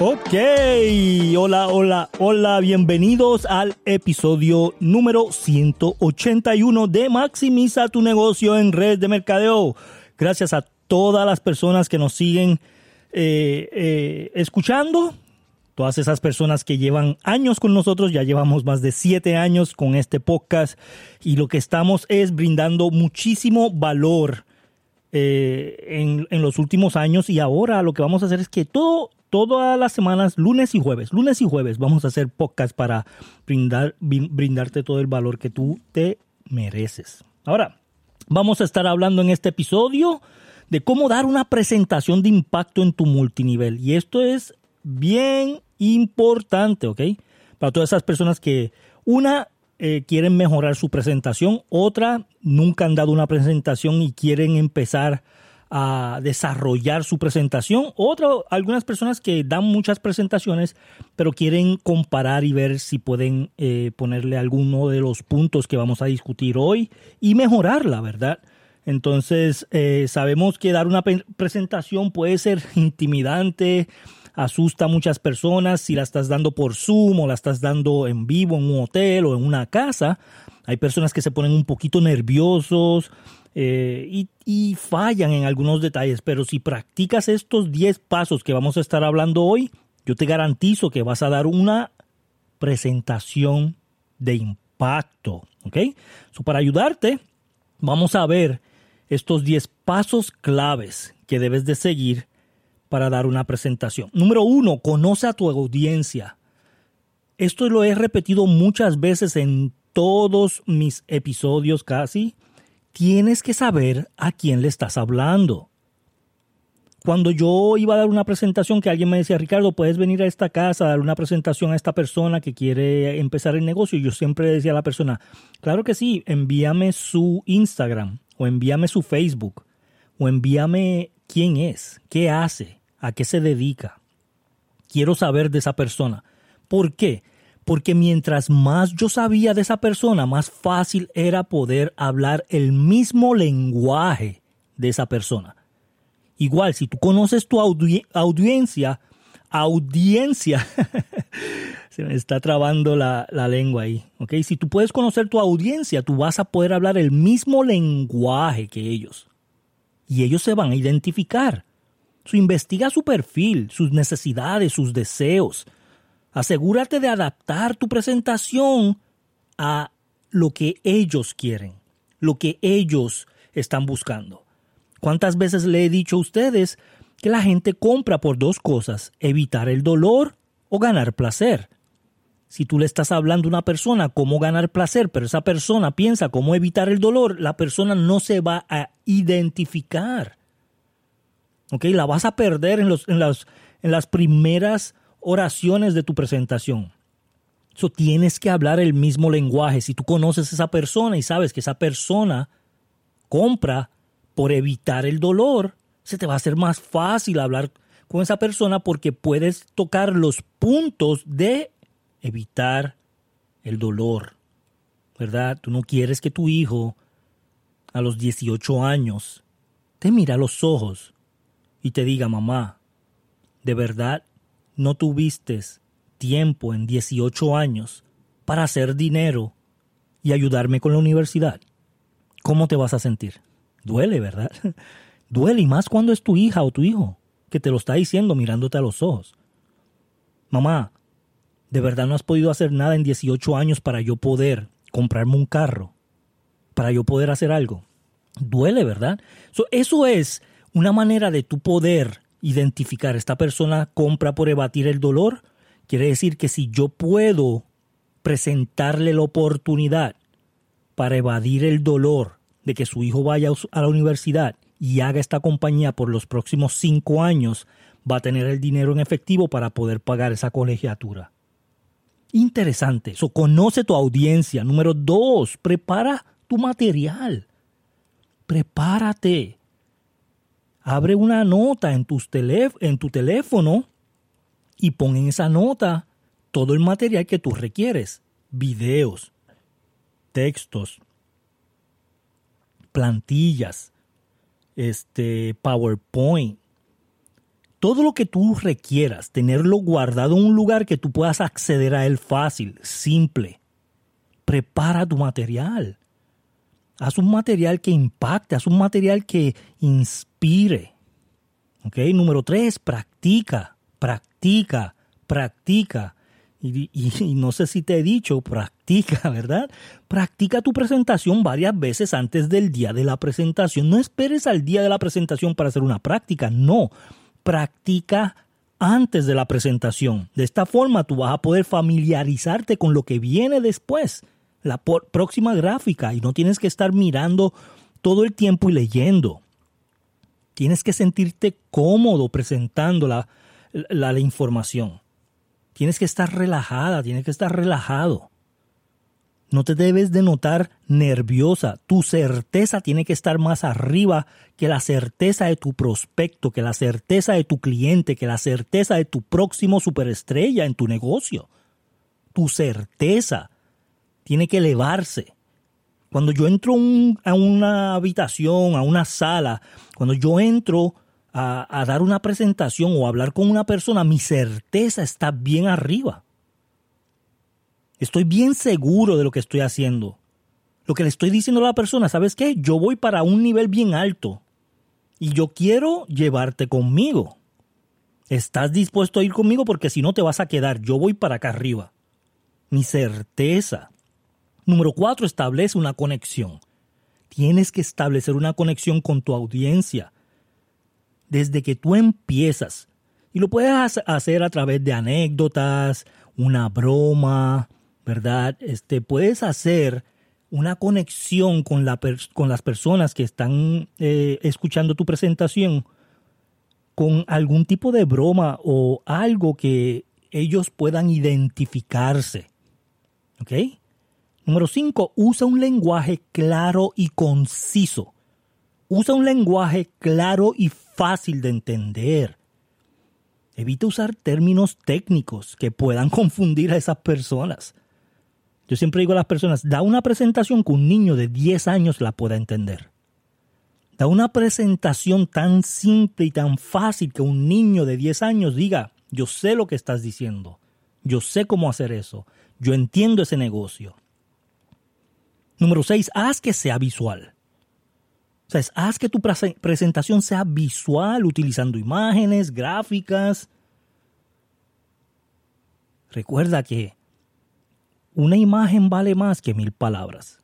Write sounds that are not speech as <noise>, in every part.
Ok, hola, hola, hola, bienvenidos al episodio número 181 de Maximiza tu negocio en red de mercadeo. Gracias a todas las personas que nos siguen eh, eh, escuchando, todas esas personas que llevan años con nosotros, ya llevamos más de siete años con este podcast y lo que estamos es brindando muchísimo valor eh, en, en, los últimos años y ahora lo que vamos a hacer es que todo todas las semanas, lunes y jueves, lunes y jueves, vamos a hacer podcast para brindar, brindarte todo el valor que tú te mereces. Ahora, vamos a estar hablando en este episodio de cómo dar una presentación de impacto en tu multinivel. Y esto es bien importante, ¿ok? Para todas esas personas que, una, eh, quieren mejorar su presentación, otra, nunca han dado una presentación y quieren empezar a desarrollar su presentación. Otra, algunas personas que dan muchas presentaciones, pero quieren comparar y ver si pueden eh, ponerle alguno de los puntos que vamos a discutir hoy y mejorarla, ¿verdad? Entonces, eh, sabemos que dar una presentación puede ser intimidante, asusta a muchas personas si la estás dando por Zoom o la estás dando en vivo en un hotel o en una casa. Hay personas que se ponen un poquito nerviosos eh, y, fallan en algunos detalles, pero si practicas estos 10 pasos que vamos a estar hablando hoy, yo te garantizo que vas a dar una presentación de impacto, ¿ok? para ayudarte, vamos a ver estos 10 pasos claves que debes de seguir para dar una presentación. Número uno, conoce a tu audiencia. Esto lo he repetido muchas veces en todos mis episodios casi tienes que saber a quién le estás hablando. Cuando yo iba a dar una presentación que alguien me decía, Ricardo, puedes venir a esta casa a dar una presentación a esta persona que quiere empezar el negocio, yo siempre decía a la persona, claro que sí, envíame su Instagram o envíame su Facebook o envíame quién es, qué hace, a qué se dedica. Quiero saber de esa persona. ¿Por qué? porque mientras más yo sabía de esa persona, más fácil era poder hablar el mismo lenguaje de esa persona. Igual, si tú conoces tu audiencia, audiencia, <laughs> se me está trabando la, la, lengua ahí, ¿ok? Si tú puedes conocer tu audiencia, tú vas a poder hablar el mismo lenguaje que ellos. Y ellos se van a identificar. Investiga su perfil, sus necesidades, sus deseos, Asegúrate de adaptar tu presentación a lo que ellos quieren, lo que ellos están buscando. ¿Cuántas veces le he dicho a ustedes que la gente compra por dos cosas, evitar el dolor o ganar placer? Si tú le estás hablando a una persona cómo ganar placer, pero esa persona piensa cómo evitar el dolor, la persona no se va a identificar. ¿Ok? La vas a perder en, los, en, las, en las primeras oraciones de tu presentación. So, tienes que hablar el mismo lenguaje. Si tú conoces a esa persona y sabes que esa persona compra por evitar el dolor, se te va a hacer más fácil hablar con esa persona porque puedes tocar los puntos de evitar el dolor. ¿Verdad? Tú no quieres que tu hijo a los 18 años te mira a los ojos y te diga, mamá, de verdad no tuviste tiempo en 18 años para hacer dinero y ayudarme con la universidad, ¿cómo te vas a sentir? Duele, ¿verdad? <laughs> Duele y más cuando es tu hija o tu hijo que te lo está diciendo mirándote a los ojos. Mamá, ¿de verdad no has podido hacer nada en 18 años para yo poder comprarme un carro? Para yo poder hacer algo. Duele, ¿verdad? eso es una manera de tu poder identificar, esta persona compra por evadir el dolor, quiere decir que si yo puedo presentarle la oportunidad para evadir el dolor de que su hijo vaya a la universidad y haga esta compañía por los próximos cinco años, va a tener el dinero en efectivo para poder pagar esa colegiatura. Interesante. Eso conoce tu audiencia. Número dos, prepara tu material. Prepárate abre una nota en, tus en tu teléfono y pon en esa nota todo el material que tú requieres. Videos, textos, plantillas, este, PowerPoint, Todo lo que tú requieras, tenerlo guardado en un lugar que tú puedas acceder a él fácil, simple. Prepara tu material. Haz un material que impacte, haz un material que inspire. ¿Ok? Número tres, practica, practica, practica. Y, y, no sé si te he dicho, practica, <laughs> ¿verdad? Practica tu presentación varias veces antes del día de la presentación. No esperes al día de la presentación para hacer una práctica, no. Practica antes de la presentación. De esta forma tú vas a poder familiarizarte con lo que viene después, la próxima gráfica, y no tienes que estar mirando todo el tiempo y leyendo. Tienes que sentirte cómodo presentando la, la, la información. Tienes que estar relajada, tienes que estar relajado. No te debes de notar nerviosa. Tu certeza tiene que estar más arriba que la certeza de tu prospecto, que la certeza de tu cliente, que la certeza de tu próximo superestrella en tu negocio. Tu certeza tiene que elevarse. Cuando yo entro a una habitación, a una sala, cuando yo entro a, dar una presentación o hablar con una persona, mi certeza está bien arriba. Estoy bien seguro de lo que estoy haciendo. Lo que le estoy diciendo a la persona, ¿sabes qué? Yo voy para un nivel bien alto y yo quiero llevarte conmigo. ¿Estás dispuesto a ir conmigo? Porque si no te vas a quedar. Yo voy para acá arriba. Mi certeza. Número cuatro, establece una conexión. Tienes que establecer una conexión con tu audiencia desde que tú empiezas. Y lo puedes hacer a través de anécdotas, una broma, ¿verdad? Este, puedes hacer una conexión con, la con las personas que están eh, escuchando tu presentación con algún tipo de broma o algo que ellos puedan identificarse. ¿Ok? Número 5. Usa un lenguaje claro y conciso. Usa un lenguaje claro y fácil de entender. Evita usar términos técnicos que puedan <laughs> confundir a esas personas. Yo siempre digo a las personas, da una presentación que un niño de 10 años la pueda entender. Da una presentación tan simple y tan fácil que un niño de 10 años diga, yo sé lo que estás diciendo, yo sé cómo hacer eso, yo entiendo ese negocio. Número 6, haz que sea visual. O sea, haz que tu presentación sea visual, utilizando imágenes, gráficas. Recuerda que una imagen vale más que mil palabras.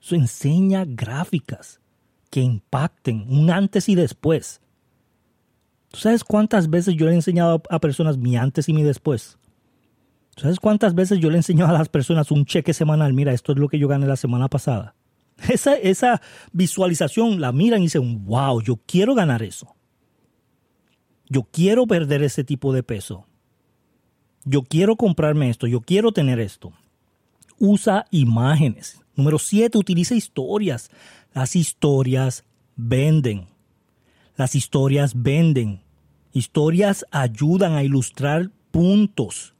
Eso enseña gráficas que impacten un antes y después. ¿Tú sabes cuántas veces yo le he enseñado a personas mi antes y mi después? ¿Tú sabes cuántas veces yo le he enseñado a las personas un cheque semanal? Mira, esto es lo que yo gané la semana pasada. <laughs> Esa, esa visualización la miran y dicen, wow, yo quiero ganar eso. Yo quiero perder ese tipo de peso. Yo quiero comprarme esto, yo quiero tener esto. Usa imágenes. Número 7, utiliza historias. Las historias venden. Las historias venden. Historias ayudan a ilustrar puntos.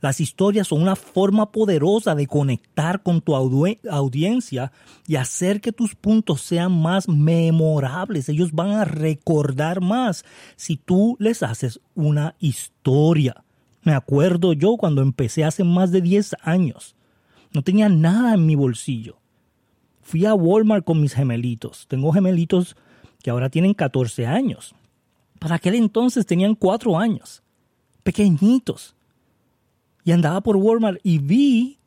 Las historias son una forma poderosa de conectar con tu audiencia y hacer que tus puntos sean más memorables. Ellos van a recordar más si tú les haces una historia. Me acuerdo yo cuando empecé hace más de 10 años. No tenía nada en mi bolsillo. Fui a Walmart con mis gemelitos. Tengo gemelitos que ahora tienen 14 años. Para aquel entonces tenían 4 años. Pequeñitos y andaba por Walmart y vi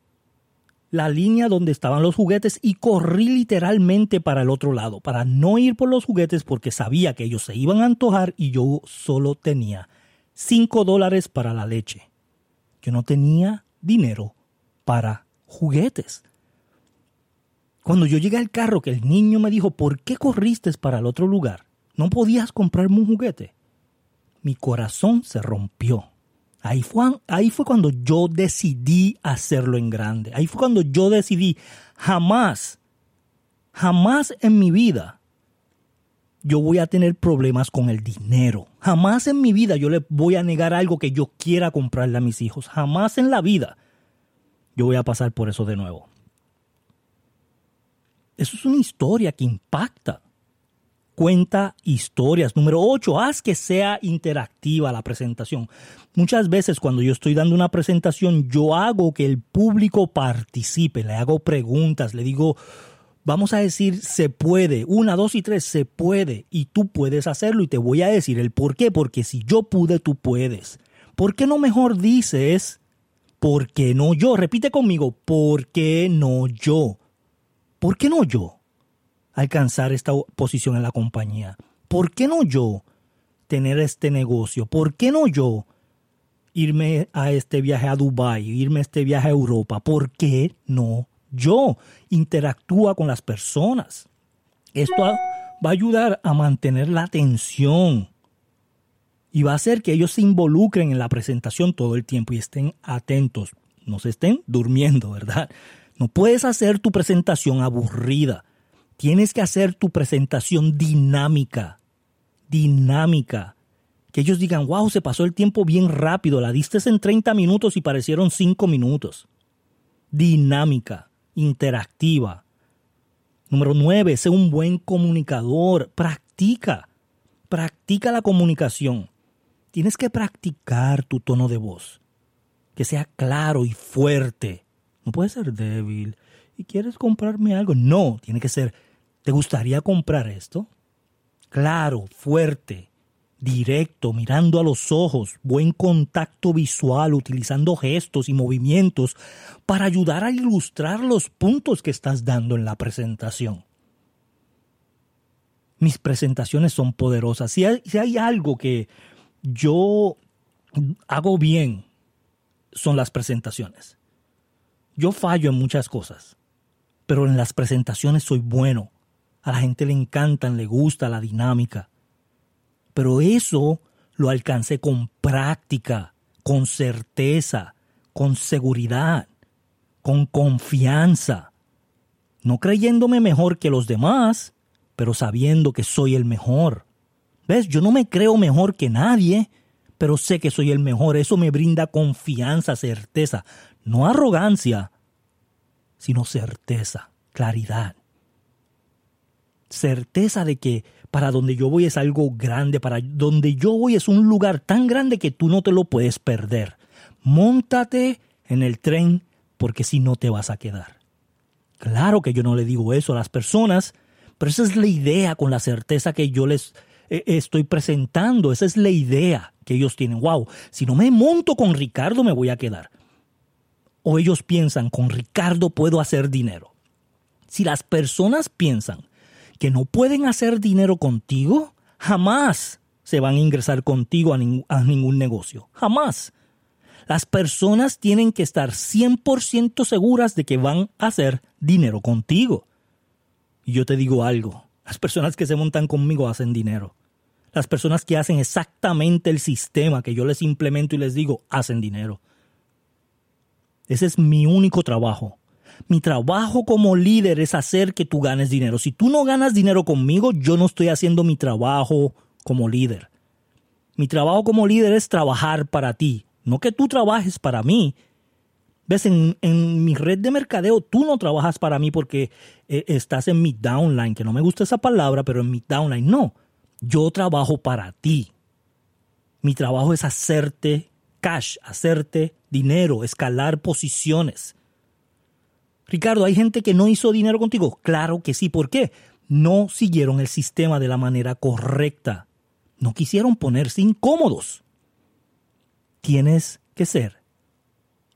la línea donde estaban los juguetes y corrí literalmente para el otro lado, para no ir por los juguetes porque sabía que ellos se iban a antojar y yo solo tenía 5 dólares para la leche. Yo no tenía dinero para juguetes. Cuando yo llegué al carro, que el niño me dijo, ¿por qué corriste para el otro lugar? ¿No podías comprarme un juguete? Mi corazón se rompió. Ahí fue, ahí fue cuando yo decidí hacerlo en grande. Ahí fue cuando yo decidí jamás, jamás en mi vida yo voy a tener problemas con el dinero. Jamás en mi vida yo le voy a negar algo que yo quiera comprarle a mis hijos. Jamás en la vida yo voy a pasar por eso de nuevo. Eso es una historia que impacta. Cuenta historias. Número 8, haz que sea interactiva la presentación. Muchas veces cuando yo estoy dando una presentación, yo hago que el público participe, le hago preguntas, le digo, vamos a decir, se puede, una, dos y tres, se puede, y tú puedes hacerlo y te voy a decir el por qué, porque si yo pude, tú puedes. ¿Por qué no mejor dices, ¿por qué no yo? Repite conmigo, ¿por qué no yo? ¿Por qué no yo alcanzar esta posición en la compañía? ¿Por qué no yo tener este negocio? ¿Por qué no yo irme a este viaje a Dubái, irme a este viaje a Europa? ¿Por qué no yo? Interactúa con las personas. Esto va a ayudar a mantener la atención y va a hacer que ellos se involucren en la presentación todo el tiempo y estén atentos, no se estén durmiendo, ¿verdad? No puedes hacer tu presentación aburrida. Tienes que hacer tu presentación dinámica. Dinámica. Que ellos digan, wow, se pasó el tiempo bien rápido, la diste en 30 minutos y parecieron 5 minutos. Dinámica, interactiva. Número 9, sé un buen comunicador. Practica. Practica la comunicación. Tienes que practicar tu tono de voz, que sea claro y fuerte. No puede ser débil. ¿Y quieres comprarme algo? No, tiene que ser, ¿te gustaría comprar esto? Claro, fuerte, directo, mirando a los ojos, buen contacto visual, utilizando gestos y movimientos para ayudar a ilustrar los puntos que estás dando en la presentación. Mis presentaciones son poderosas. Si hay, algo que yo hago bien son las presentaciones. Yo fallo en muchas cosas, pero en las presentaciones soy bueno. A la gente le encantan, le gusta la dinámica. Pero eso lo alcancé con práctica, con certeza, con seguridad, con confianza. No creyéndome mejor que los demás, pero sabiendo que soy el mejor. ¿Ves? Yo no me creo mejor que nadie, pero sé que soy el mejor. Eso me brinda confianza, certeza. No arrogancia, sino certeza, claridad. Certeza de que para donde yo voy es algo grande, para donde yo voy es un lugar tan grande que tú no te lo puedes perder. Móntate en el tren porque si no te vas a quedar. Claro que yo no le digo eso a las personas, pero esa es la idea con la certeza que yo les eh, estoy presentando. Esa es la idea que ellos tienen. Wow, si no me monto con Ricardo me voy a quedar. O ellos piensan, con Ricardo puedo hacer dinero. Si las personas piensan que no pueden hacer dinero contigo, jamás se van a ingresar contigo a, ningún negocio. Jamás. Las personas tienen que estar 100% seguras de que van a hacer dinero contigo. Y yo te digo algo, las personas que se montan conmigo hacen dinero. Las personas que hacen exactamente el sistema que yo les implemento y les digo, hacen dinero. Ese es mi único trabajo. Mi trabajo como líder es hacer que tú ganes dinero. Si tú no ganas dinero conmigo, yo no estoy haciendo mi trabajo como líder. Mi trabajo como líder es trabajar para ti, no que tú trabajes para mí. Ves, en, mi red de mercadeo tú no trabajas para mí porque eh, estás en mi downline, que no me gusta esa palabra, pero en mi downline no. Yo trabajo para ti. Mi trabajo es hacerte cash, hacerte dinero, escalar posiciones. Ricardo, ¿hay gente que no hizo dinero contigo? Claro que sí. ¿Por qué? No siguieron el sistema de la manera correcta. No quisieron ponerse incómodos. Tienes que ser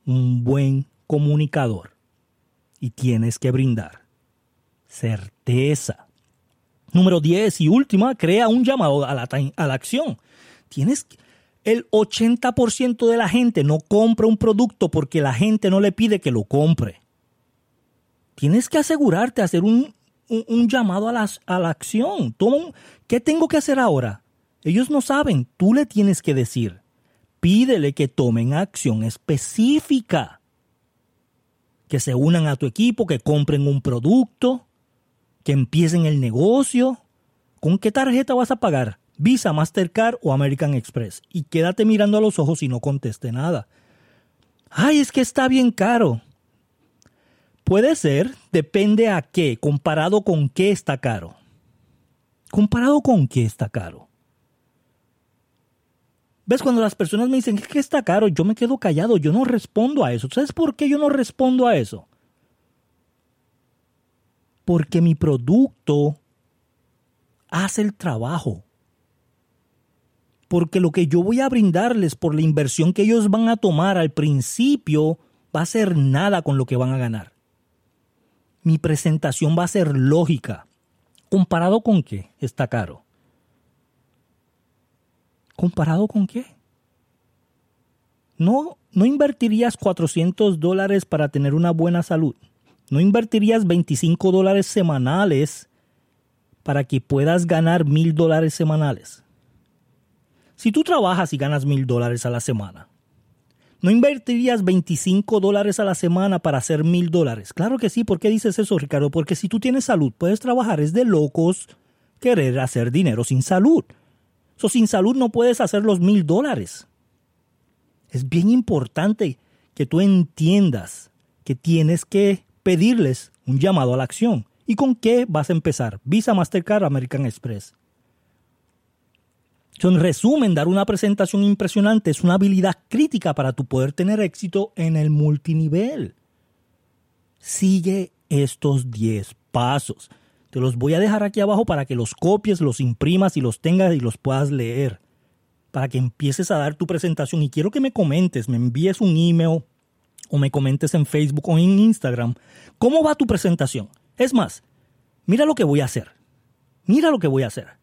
un buen comunicador y tienes que brindar certeza. Número 10 y última, crea un llamado a la, acción. Tienes el 80% de la gente no compra un producto porque la gente no le pide que lo compre. Tienes que asegurarte hacer un, llamado a, a la acción. ¿Qué tengo que hacer ahora? Ellos no saben, tú le tienes que decir pídele que tomen acción específica. Que se unan a tu equipo, que compren un producto, que empiecen el negocio. ¿Con qué tarjeta vas a pagar? Visa, Mastercard o American Express. Y quédate mirando a los ojos y no conteste nada. Ay, es que está bien caro. Puede ser, depende a qué, comparado con qué está caro. ¿Comparado con qué está caro? ¿Ves? Cuando las personas me dicen que está caro, yo me quedo callado, yo no respondo a eso. ¿Sabes por qué yo no respondo a eso? Porque mi producto hace el trabajo. Porque lo que yo voy a brindarles por la inversión que ellos van a tomar al principio va a ser nada con lo que van a ganar. Mi presentación va a ser lógica. ¿Comparado con qué está caro? ¿Comparado con qué? No, no invertirías 400 dólares para tener una buena salud. No invertirías 25 dólares semanales para que puedas ganar mil dólares semanales. Si tú trabajas y ganas mil dólares a la semana, ¿no invertirías 25 dólares a la semana para hacer mil dólares? Claro que sí. ¿Por qué dices eso, Ricardo? Porque si tú tienes salud, puedes trabajar. Es de locos querer hacer dinero sin salud. So, sin salud no puedes hacer los mil dólares. Es bien importante que tú entiendas que tienes que pedirles un llamado a la acción. ¿Y con qué vas a empezar? Visa, Mastercard, American Express. En resumen, dar una presentación impresionante es una habilidad crítica para tu poder tener éxito en el multinivel. Sigue estos 10 pasos. Te los voy a dejar aquí abajo para que los copies, los imprimas y los tengas y los puedas leer. Para que empieces a dar tu presentación. Y quiero que me comentes, me envíes un email o me comentes en Facebook o en Instagram. ¿Cómo va tu presentación? Es más, mira lo que voy a hacer. Mira lo que voy a hacer.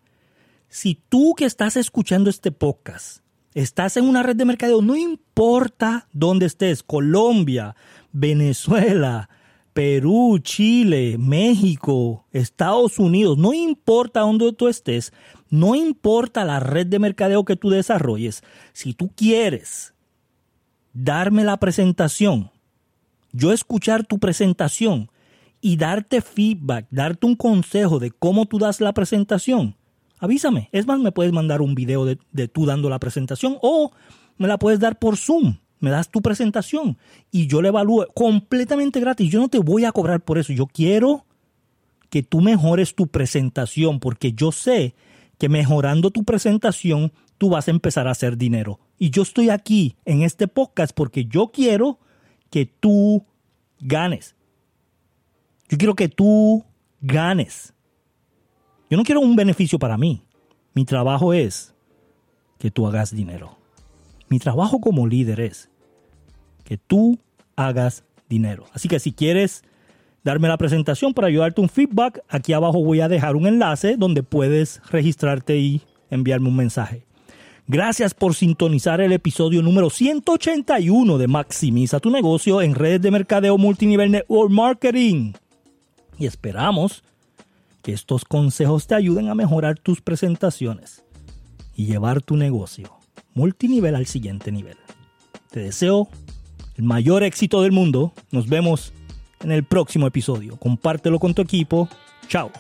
Si tú que estás escuchando este podcast estás en una red de mercadeo, no importa dónde estés, Colombia, Venezuela, Perú, Chile, México, Estados Unidos, no importa dónde tú estés, no importa la red de mercadeo que tú desarrolles, si tú quieres darme la presentación, yo escuchar tu presentación y darte feedback, darte un consejo de cómo tú das la presentación, avísame. Es más, me puedes mandar un video de, tú dando la presentación o me la puedes dar por Zoom me das tu presentación y yo la evalúo completamente gratis. Yo no te voy a cobrar por eso. Yo quiero que tú mejores tu presentación porque yo sé que mejorando tu presentación tú vas a empezar a hacer dinero. Y yo estoy aquí en este podcast porque yo quiero que tú ganes. Yo quiero que tú ganes. Yo no quiero un beneficio para mí. Mi trabajo es que tú hagas dinero. Mi trabajo como líder es que tú hagas dinero. Así que si quieres darme la presentación para ayudarte un feedback, aquí abajo voy a dejar un enlace donde puedes registrarte y enviarme un mensaje. Gracias por sintonizar el episodio número 181 de Maximiza tu negocio en redes de mercadeo multinivel network marketing. Y esperamos que estos consejos te ayuden a mejorar tus presentaciones y llevar tu negocio multinivel al siguiente nivel. Te deseo el mayor éxito del mundo. Nos vemos en el próximo episodio. Compártelo con tu equipo. Chao.